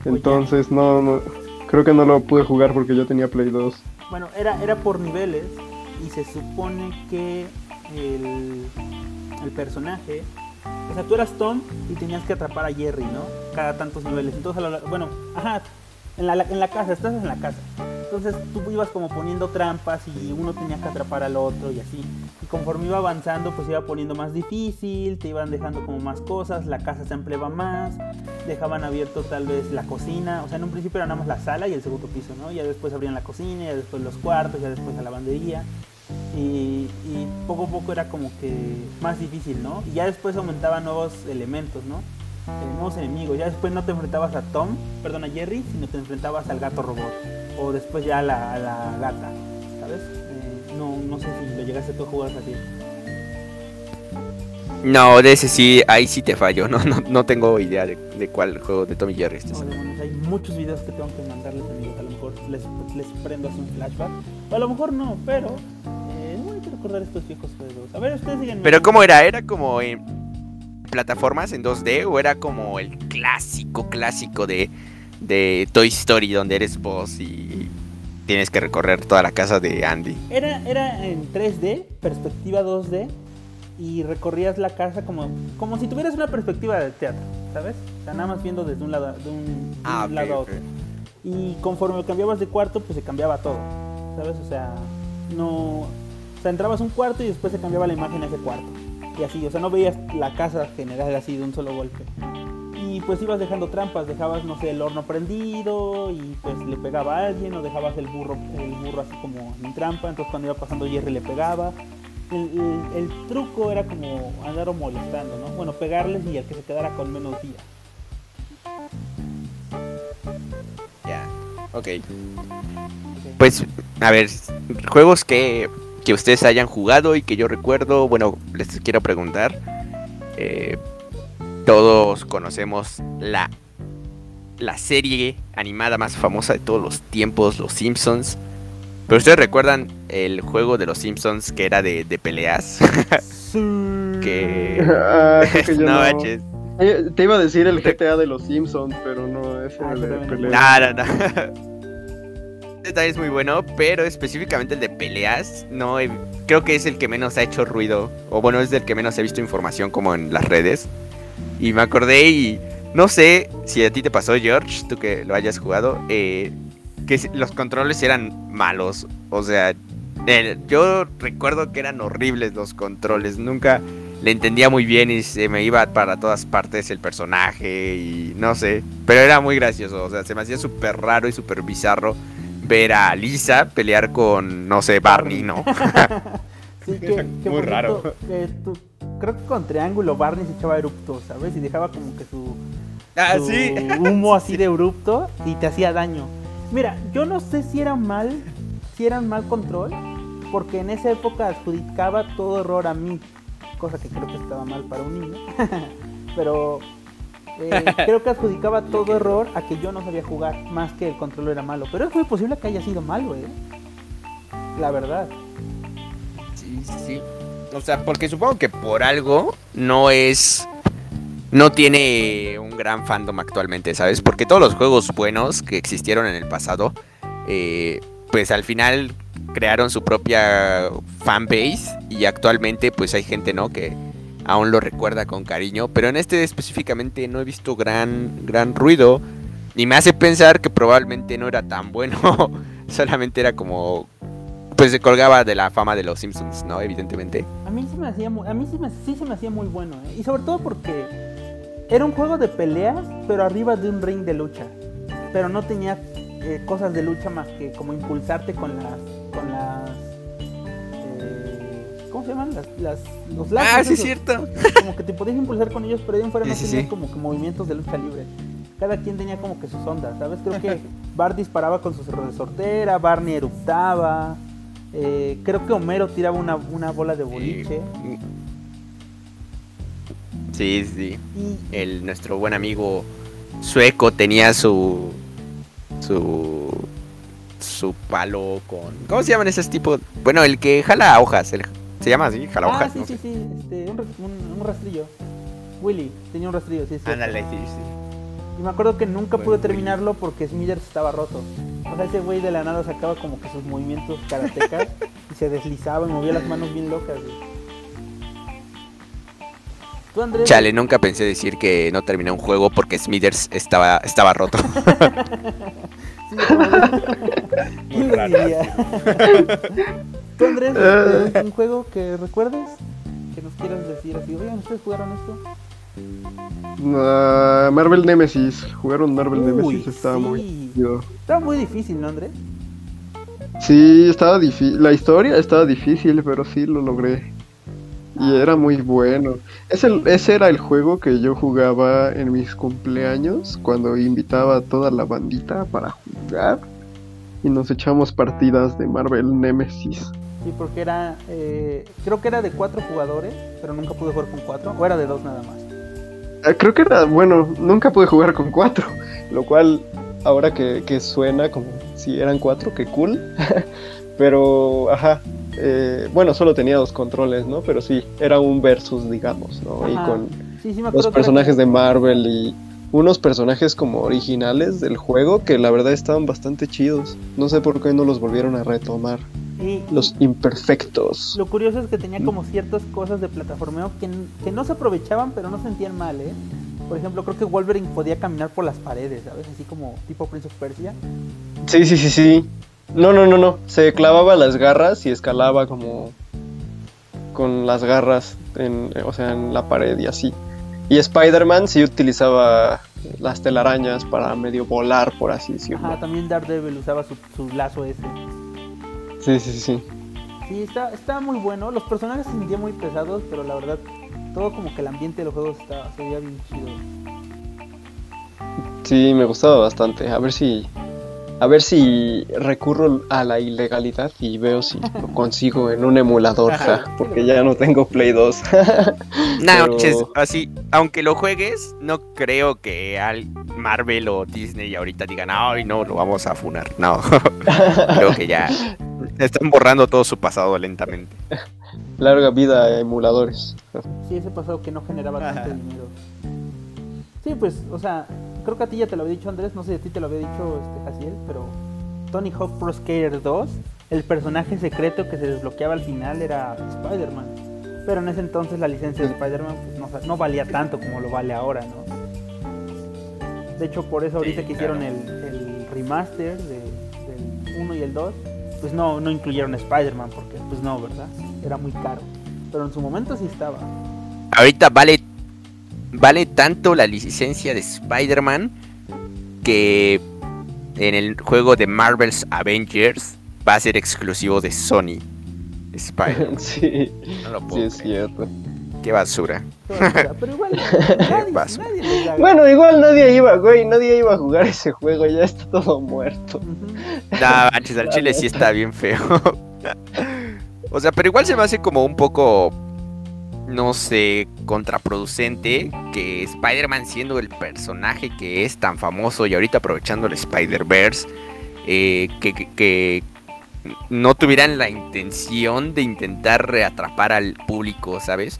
Entonces no, no creo que no lo pude jugar porque yo tenía Play 2. Bueno, era, era por niveles y se supone que el, el personaje, o sea, tú eras Tom y tenías que atrapar a Jerry, ¿no? Cada tantos niveles. Entonces, bueno, ajá, en la, en la casa, estás en la casa. Entonces tú ibas como poniendo trampas y uno tenía que atrapar al otro y así. Y conforme iba avanzando, pues iba poniendo más difícil, te iban dejando como más cosas, la casa se ampliaba más, dejaban abierto tal vez la cocina, o sea, en un principio era nada más la sala y el segundo piso, ¿no? Ya después abrían la cocina, ya después los cuartos, ya después la lavandería. Y, y poco a poco era como que más difícil, ¿no? Y ya después aumentaban nuevos elementos, ¿no? Eh, nuevos enemigos. Ya después no te enfrentabas a Tom, perdón, a Jerry, sino te enfrentabas al gato robot. O después ya a la, a la gata, ¿sabes? Eh, no, no sé si lo llegaste tú a jugar así. No, de ese sí, ahí sí te fallo. (laughs) No, no, no tengo idea de, de cuál juego de Tommy Jerry este es. No, demonios, hay muchos videos que tengo que mandarles amigos. A lo mejor les, les prendo así un flashback. O a lo mejor no, pero eh, no hay que recordar estos viejos juegos. A ver, ustedes díganme. Pero ¿cómo era? ¿Era como en plataformas en 2D o era como el clásico, clásico de, de Toy Story donde eres vos y tienes que recorrer toda la casa de Andy? Era, era en 3D, perspectiva 2D, y recorrías la casa como, como si tuvieras una perspectiva de teatro, ¿sabes? O sea, nada más viendo desde un lado, de un, de Ah, un lado a otro. Y conforme cambiabas de cuarto, pues se cambiaba todo, ¿sabes? O sea, no... O sea, entrabas a un cuarto y después se cambiaba la imagen a ese cuarto. Y así, o sea, no veías la casa general así de un solo golpe. Y pues ibas dejando trampas, dejabas, no sé, el horno prendido y pues le pegaba a alguien o dejabas el burro, el burro así como en trampa, entonces cuando iba pasando Jerry le pegaba. El, truco era como andar molestando, ¿no? Bueno, pegarles y el que se quedara con menos vida. Ya, ok. Pues, a ver, juegos que, que ustedes hayan jugado y que yo recuerdo, bueno, les quiero preguntar. eh, todos conocemos la, la serie animada más famosa de todos los tiempos, Los Simpsons. Pero ustedes recuerdan el juego de los Simpsons que era de, de peleas. (laughs) que... Ah, que (laughs) no, manches. Te iba a decir el GTA de los Simpsons, pero no, ese Ah, el de también. pelea. No, no, (laughs) también es muy bueno, pero específicamente el de peleas, no he- creo que es el que menos ha hecho ruido, o bueno, es del que menos he visto información como en las redes. Y me acordé y no sé si a ti te pasó, George, tú que lo hayas jugado, eh, que los controles eran malos. O sea, yo recuerdo que eran horribles los controles, nunca le entendía muy bien y se me iba para todas partes el personaje y no sé, pero era muy gracioso, o sea, se me hacía súper raro y súper bizarro ver a Lisa pelear con, no sé, Barney, ¿no? (laughs) Sí, que, que Muy raro. cierto, que tú- creo que con triángulo Barney se echaba erupto, ¿sabes? Y dejaba como que su, Ah, su sí. (laughs) humo así de erupto y te hacía daño. Mira, yo no sé si era mal, si eran mal control, porque en esa época adjudicaba todo error a mí, cosa que creo que estaba mal para un niño. (laughs) Pero eh, (laughs) creo que adjudicaba todo error a que yo no sabía jugar, más que el control era malo. Pero es muy posible que haya sido malo, ¿eh? La verdad. Sí, sí, sí. O sea, porque supongo que por algo no es. No tiene un gran fandom actualmente, ¿sabes? Porque todos los juegos buenos que existieron en el pasado, eh, pues al final crearon su propia fanbase y actualmente pues hay gente, ¿no? Que aún lo recuerda con cariño, pero en este específicamente no he visto gran, gran ruido y me hace pensar que probablemente no era tan bueno, (laughs) solamente era como pues se colgaba de la fama de los Simpsons, ¿no? Evidentemente. A mí se me hacía muy, a mí sí, sí se me hacía muy bueno, ¿eh? Y sobre todo porque era un juego de peleas, pero arriba de un ring de lucha. Pero no tenía eh, cosas de lucha más que como impulsarte con las, con las, ¿cómo se llaman? Las, las, los lazos Ah, sí, es cierto. Como que te podías impulsar con ellos, pero de ahí en fuera no sí, tenías sí. como que movimientos de lucha libre. Cada quien tenía como que sus ondas, ¿sabes? Creo que (laughs) Bart disparaba con su resortera, Barney eruptaba. eh, creo que Homero tiraba una, una bola de boliche. Sí, sí. Y El, nuestro buen amigo sueco tenía su. su. su palo con. ¿Cómo se llaman esos tipos? Bueno, el que jala hojas. el- se llama así, jala ah, sí, no sí, sé. sí, este, un, un- un rastrillo. Willy tenía un rastrillo, sí, sí. Ándale, sí, sí. Y me acuerdo que nunca Buen pude Willy. terminarlo porque Smithers estaba roto. O sea, ese güey de la nada sacaba como que sus movimientos karatecas (laughs) y se deslizaba y movía las manos bien locas, güey. Tú, Andrés, Chale, nunca pensé decir que no terminé un juego porque Smithers estaba, estaba roto. (laughs) Sí, (laughs) ¿Quién lo diría? ¿Tú, Andrés, Eh. este, un juego que recuerdes? Que nos quieras decir así, oigan, ¿ustedes jugaron esto? Ah, Marvel Nemesis. Jugaron Marvel Uy, Nemesis, estaba sí. muy. Estaba muy difícil, ¿no, Andrés? Sí, estaba difícil. La historia estaba difícil, pero sí lo logré. Y era muy bueno. Ese, ese era el juego que yo jugaba en mis cumpleaños, cuando invitaba a toda la bandita para jugar. Y nos echamos partidas de Marvel Nemesis. Sí, porque era, eh, creo que era de cuatro jugadores, pero nunca pude jugar con cuatro, o era de dos nada más. Ah, Creo que era, bueno, nunca pude jugar con cuatro, lo cual ahora que, que suena como si eran cuatro, que cool. (laughs) Pero, ajá, eh, bueno, solo tenía dos controles, ¿no? Pero sí, era un versus, digamos, ¿no? Y con Sí, sí los que personajes de Marvel y unos personajes como originales del juego que la verdad estaban bastante chidos. No sé por qué no los volvieron a retomar. Y Los imperfectos. lo curioso es que tenía como ciertas cosas de plataformeo que, que no se aprovechaban, pero no sentían mal, ¿eh? Por ejemplo, creo que Wolverine podía caminar por las paredes, ¿sabes? Así como tipo Prince of Persia. Sí, sí, sí, sí. No, no, no, no. Se clavaba las garras y escalaba como con las garras, en, o sea, en la pared y así. Y Spider-Man sí utilizaba las telarañas para medio volar, por así decirlo. Ajá, también Daredevil usaba su, su lazo ese. Sí, sí, sí. Sí, está, está muy bueno. Los personajes se sentían muy pesados, pero la verdad, todo como que el ambiente de los juegos está, se veía bien chido. Sí, me gustaba bastante. A ver si. A ver si recurro a la ilegalidad y veo si lo consigo en un emulador, ja, porque ya no tengo Play 2. (laughs) No, Pero- manches, así, aunque lo juegues, no creo que al Marvel o Disney ahorita digan, ay, no, lo vamos a funar. No, (laughs) creo que ya están borrando todo su pasado lentamente. (laughs) Larga vida a emuladores. Sí, ese pasado que no generaba tanto dinero. Sí, pues, o sea, creo que a ti ya te lo había dicho Andrés, no sé si a ti te lo había dicho este Jaciel, pero Tony Hawk Pro Skater 2, el personaje secreto que se desbloqueaba al final era Spider-Man. Pero en ese entonces la licencia de Spider-Man pues, no, valía tanto como lo vale ahora, ¿no? De hecho, por eso ahorita Sí, que hicieron claro. el, el remaster de- del 1 y el 2, pues no, no incluyeron Spider-Man, porque pues no, ¿verdad? Era muy caro. Pero en su momento sí estaba. Ahorita vale, vale tanto la licencia de Spider-Man que en el juego de Marvel's Avengers va a ser exclusivo de Sony. Spider-Man. (laughs) sí, No lo sí puedo es creer. cierto. Qué basura. (laughs) Pero igual, nadie, Basura. nadie Bueno, igual nadie iba, güey, nadie iba a jugar ese juego, ya está todo muerto. No, manches, al chile sí está bien feo. (laughs) o sea, pero igual se me hace como un poco, no sé, contraproducente que Spider-Man siendo el personaje que es tan famoso y ahorita aprovechando el Spider-Verse, eh, que, que- que no tuvieran la intención de intentar reatrapar al público, ¿sabes?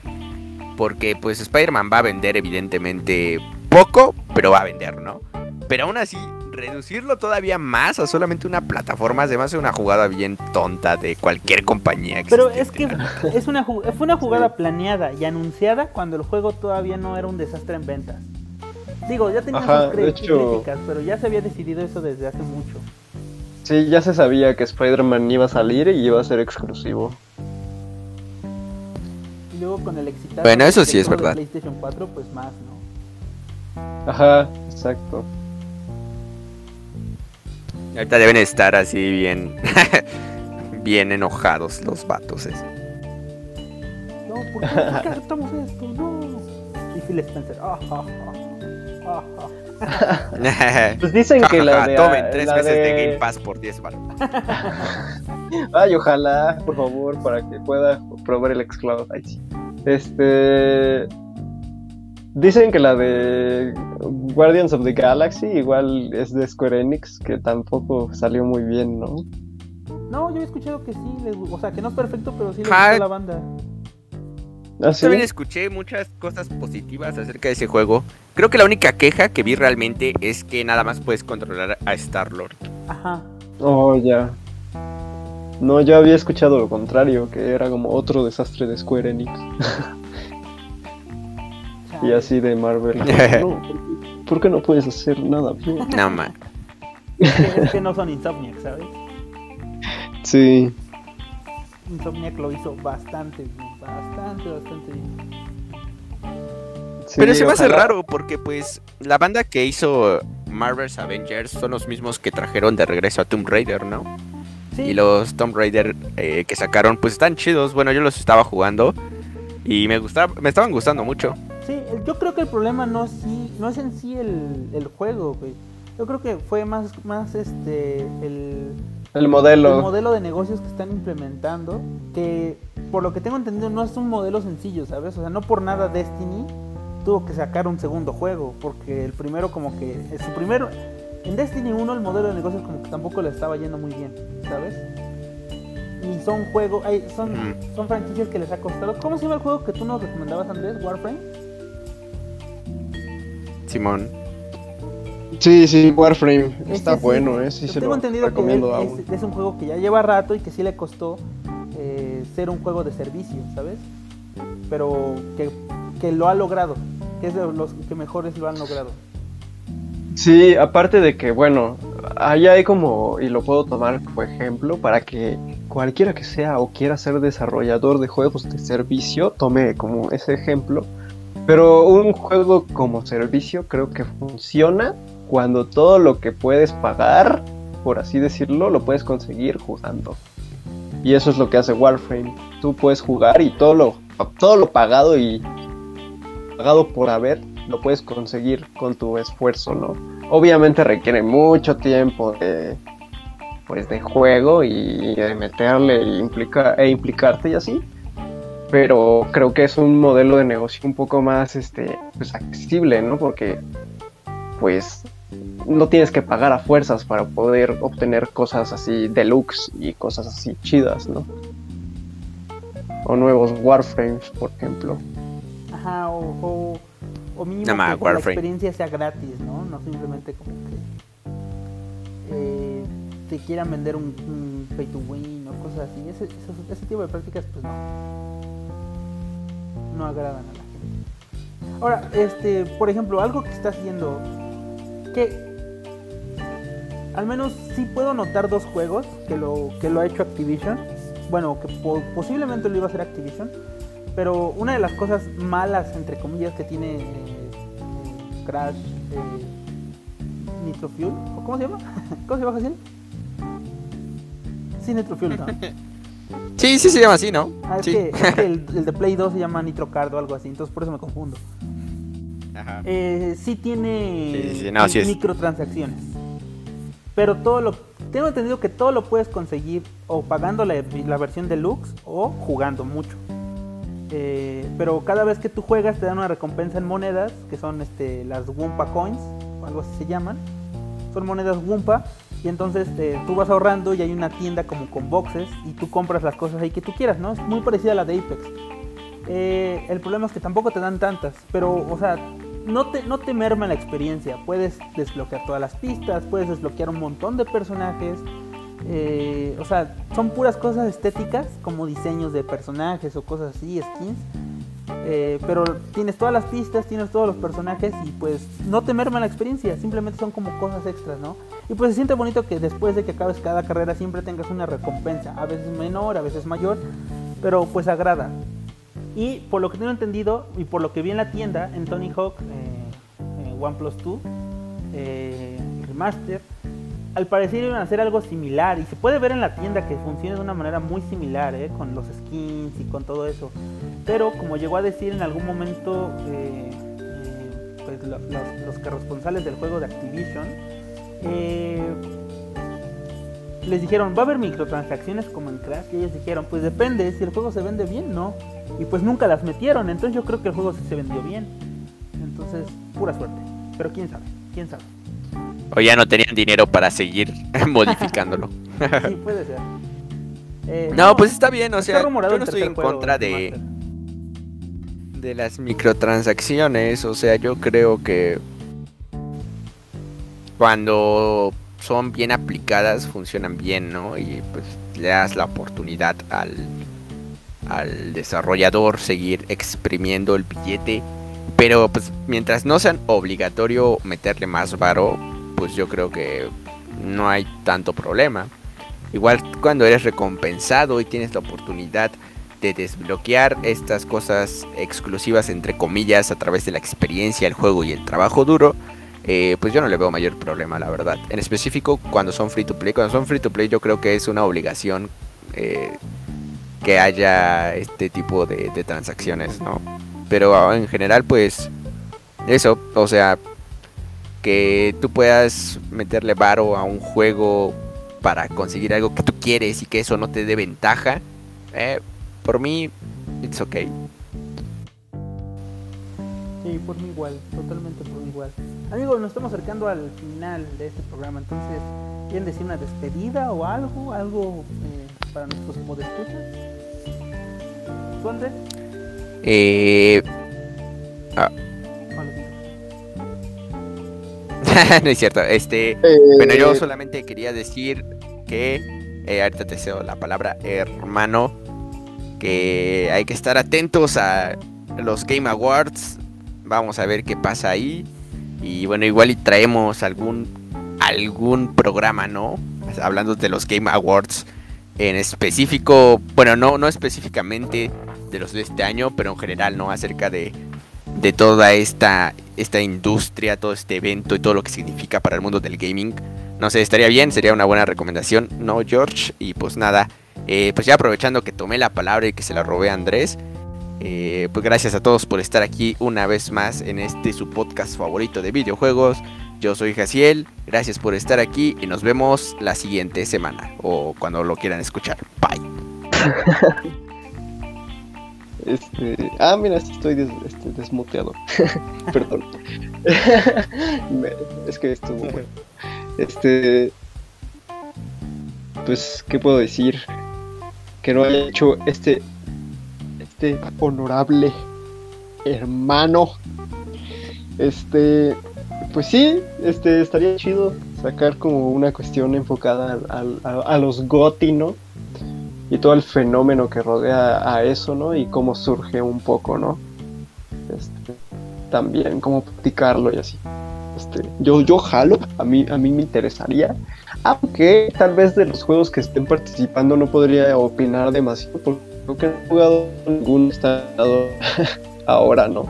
Porque pues Spider-Man va a vender evidentemente poco, pero va a vender, ¿no? Pero aún así, reducirlo todavía más a solamente una plataforma se me hace una jugada bien tonta de cualquier compañía. Pero es que (laughs) es una, fue una jugada planeada y anunciada cuando el juego todavía no era un desastre en ventas. Digo, ya tenía Ajá, críticas, pero ya se había decidido eso desde hace mucho. Sí, ya se sabía que Spider-Man iba a salir y iba a ser exclusivo. Y luego con el exitazo Bueno, eso sí es verdad. PlayStation 4, pues más, ¿no? Ajá, exacto. Ahorita deben estar así bien. (laughs) bien enojados los vatos. esos. No, ¿por qué, por qué aceptamos (laughs) esto? No. Y Phil Spencer, ah, (laughs) ah, ah, ah, ah. Pues dicen que la de... Tomen tres la meses de... de- Game Pass por 10 baros. Ay, ojalá, por favor, para que pueda probar el xCloud. Ay, sí. Este. Dicen que la de Guardians of the Galaxy igual es de Square Enix, que tampoco salió muy bien, ¿no? No, yo he escuchado que sí, les o sea, que no es perfecto, pero sí le gusta la banda. ¿Ah, sí? También escuché muchas cosas positivas acerca de ese juego. Creo que la única queja que vi realmente es que nada más puedes controlar a Star-Lord. Ajá. Oh, ya. No, yo había escuchado lo contrario, que era como otro desastre de Square Enix. (laughs) Y así de Marvel. (laughs) No, ¿por qué- ¿Por qué no puedes hacer nada bien? (laughs) No man. Es que, no son Insomniac, ¿sabes? Sí. Insomniac lo hizo bastante bien, bastante, bastante bien. sí, Pero se me hace raro porque pues la banda que hizo Marvel's Avengers son los mismos que trajeron de regreso a Tomb Raider, ¿no? Sí, Y los Tomb Raider eh, que sacaron pues están chidos. Bueno, yo los estaba jugando y me gustaba, me estaban gustando mucho. Sí, el- yo creo que el problema no es, sí- no es en sí el, el juego, güey. Yo creo que fue más, más este, el, El el modelo. modelo de negocios que están implementando, que por lo que tengo entendido no es un modelo sencillo, ¿sabes? O sea, no por nada Destiny tuvo que sacar un segundo juego, porque el primero como que, su primero, en Destiny 1 el modelo de negocios como que tampoco le estaba yendo muy bien, ¿sabes? Y son juegos, hay- son, son franquicias que les ha costado. ¿Cómo se llama el juego que tú nos recomendabas, Andrés? ¿Warframe? Simón. Sí, sí, Warframe. Está sí, bueno, ¿eh? Sí, se tengo lo entendido recomiendo que aún. es, es un juego que ya lleva rato y que sí le costó eh, ser un juego de servicio, ¿sabes? Pero que, que lo ha logrado, que es de los que mejores lo han logrado. Sí, aparte de que, bueno, ahí hay como, y lo puedo tomar como ejemplo, para que cualquiera que sea o quiera ser desarrollador de juegos de servicio, tome como ese ejemplo. Pero un juego como servicio creo que funciona cuando todo lo que puedes pagar, por así decirlo, lo puedes conseguir jugando. Y eso es lo que hace Warframe. Tú puedes jugar y todo lo, todo lo pagado y pagado por haber lo puedes conseguir con tu esfuerzo, ¿no? Obviamente requiere mucho tiempo de pues de juego y de meterle e, implica, e implicarte y así. Pero creo que es un modelo de negocio un poco más este pues accesible, ¿no? Porque pues no tienes que pagar a fuerzas para poder obtener cosas así deluxe y cosas así chidas, ¿no? O nuevos Warframes, por ejemplo. Ajá, o, o, o mínimo que la experiencia sea gratis, ¿no? No simplemente como que eh, te quieran vender un, un pay to win o cosas así. Ese, ese tipo de prácticas, pues no. No agradan a la gente. Ahora, este, por ejemplo, algo que está haciendo que al menos sí puedo notar dos juegos que lo, que lo ha hecho Activision. Bueno, que po- posiblemente lo iba a hacer Activision. Pero una de las cosas malas, entre comillas, que tiene eh, Crash eh, Nitro Fuel, ¿o ¿cómo se llama? (laughs) ¿Cómo se llama Jaciel? Sí, Nitro Fuel, ¿no? (laughs) Sí, sí se llama así, ¿no? Ah, es sí. que, es que el, (laughs) el de Play 2 se llama Nitro Card o algo así, entonces por eso me confundo. Ajá. Eh, sí tiene Sí, sí, sí, no, sí es. microtransacciones. Pero todo lo. Tengo entendido que todo lo puedes conseguir o pagando la, la versión deluxe o jugando mucho. Eh, pero cada vez que tú juegas te dan una recompensa en monedas, que son este, las Wumpa Coins, o algo así se llaman. Son monedas Wumpa. Y entonces eh, tú vas ahorrando y hay una tienda como con boxes y tú compras las cosas ahí que tú quieras, ¿no? Es muy parecida a la de Apex. Eh, el problema es que tampoco te dan tantas, pero, o sea, no te, no te merma la experiencia. Puedes desbloquear todas las pistas, puedes desbloquear un montón de personajes. eh, o sea, son puras cosas estéticas, como diseños de personajes o cosas así, skins. Eh, pero tienes todas las pistas, tienes todos los personajes y pues no te merma la experiencia, simplemente son como cosas extras, ¿no? Y pues se siente bonito que después de que acabes cada carrera siempre tengas una recompensa, a veces menor, a veces mayor, pero pues agrada. Y por lo que tengo entendido y por lo que vi en la tienda, en Tony Hawk eh, eh, OnePlus 2 eh, Remaster, al parecer iban a hacer algo similar y se puede ver en la tienda que funciona de una manera muy similar, eh, con los skins y con todo eso. Pero como llegó a decir en algún momento, eh, pues lo- los, los que responsables del juego de Activision, eh, les dijeron, ¿va a haber microtransacciones como en Crash? Y ellos dijeron, pues depende, si el juego se vende bien, no. Y pues nunca las metieron, entonces yo creo que el juego sí se vendió bien. Entonces, pura suerte. Pero quién sabe, quién sabe. O ya no tenían dinero para seguir (laughs) modificándolo. (laughs) Sí, puede ser. Eh, No, pues está bien, o está sea, yo no estoy en contra de de las microtransacciones, o sea, yo creo que cuando son bien aplicadas funcionan bien, ¿no? Y pues le das la oportunidad al, al desarrollador seguir exprimiendo el billete, pero pues mientras no sean obligatorio meterle más varo, pues yo creo que no hay tanto problema. Igual cuando eres recompensado y tienes la oportunidad de desbloquear estas cosas exclusivas entre comillas a través de la experiencia, el juego y el trabajo duro, eh, pues yo no le veo mayor problema, la verdad. En específico cuando son free to play. Cuando son free to play yo creo que es una obligación eh, que haya este tipo de, de transacciones, ¿no? Pero en general pues eso, o sea, que tú puedas meterle varo a un juego para conseguir algo que tú quieres y que eso no te dé ventaja, eh, por mí, it's okay. Sí, por mí igual, totalmente por mí igual. Amigos, nos estamos acercando al final de este programa, entonces, ¿quieren decir una despedida o algo? ¿Algo eh, para nuestros podescuchas? ¿Tú, Andrés? Eh, Vale. (laughs) no es cierto, este, Eh, bueno, yo solamente quería decir que, eh, ahorita te cedo la palabra, hermano, que hay que estar atentos a los Game Awards, vamos a ver qué pasa ahí, y bueno, igual y traemos algún, algún programa, ¿no? Hablando de los Game Awards en específico, bueno, no, no específicamente de los de este año, pero en general, ¿no? Acerca de, de toda esta, esta industria, todo este evento y todo lo que significa para el mundo del gaming. No sé, estaría bien, sería una buena recomendación, ¿no, George? Y pues nada, eh, pues ya aprovechando que tomé la palabra y que se la robé a Andrés, eh, pues gracias a todos por estar aquí una vez más en este su podcast favorito de videojuegos. Yo soy Jaciel, gracias por estar aquí y nos vemos la siguiente semana o cuando lo quieran escuchar. Bye. (laughs) Este, ah, mira, estoy este, desmuteado. (laughs) Perdón. (laughs) es que estuvo bueno. Este. Pues, ¿qué puedo decir? Que no haya hecho este. Este honorable hermano. Este. Pues sí, este estaría chido sacar como una cuestión enfocada a, los GOTI, ¿no? Y todo el fenómeno que rodea a eso, ¿no? Y cómo surge un poco, ¿no? Este, también cómo practicarlo y así. Este, yo, yo jalo, a mí, a mí me interesaría, aunque tal vez de los juegos que estén participando no podría opinar demasiado, porque creo no he jugado ningún estado (laughs) ahora, ¿no?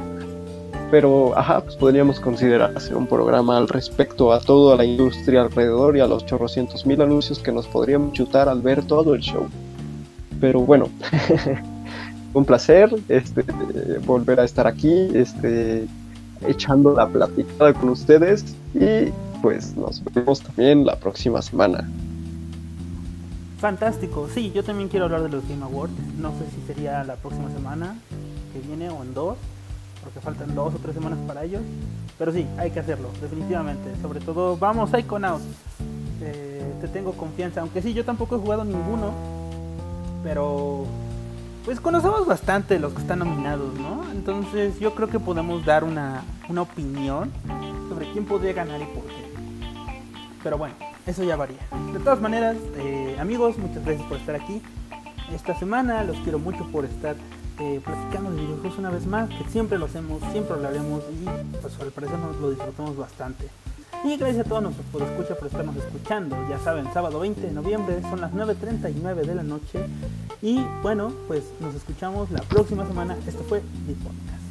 Pero, ajá, pues podríamos considerar hacer un programa al respecto a toda la industria alrededor y a los chorrocientos mil anuncios que nos podrían chutar al ver todo el show. Pero bueno, (laughs) un placer este, volver a estar aquí, este, echando la platicada con ustedes y pues nos vemos también la próxima semana. Fantástico, sí, yo también quiero hablar de los Game Awards. No sé si sería la próxima semana que viene o en dos, porque faltan dos o tres semanas para ellos. Pero sí, hay que hacerlo, definitivamente. Sobre todo, vamos, Iconauts. Eh, te tengo confianza, aunque sí, yo tampoco he jugado ninguno pero pues conocemos bastante los que están nominados, ¿no? Entonces yo creo que podemos dar una, opinión sobre quién podría ganar y por qué. Pero bueno, eso ya varía. De todas maneras, eh, amigos, muchas gracias por estar aquí. Esta semana los quiero mucho por estar eh, platicando de videojuegos una vez más, que siempre lo hacemos, siempre lo haremos y pues al parecer nos lo disfrutamos bastante. Y gracias a todos nuestros por escucha por estarnos escuchando. Ya saben, sábado 20 de noviembre son las 9.39 de la noche. Y bueno, pues nos escuchamos la próxima semana. Esto fue mi podcast.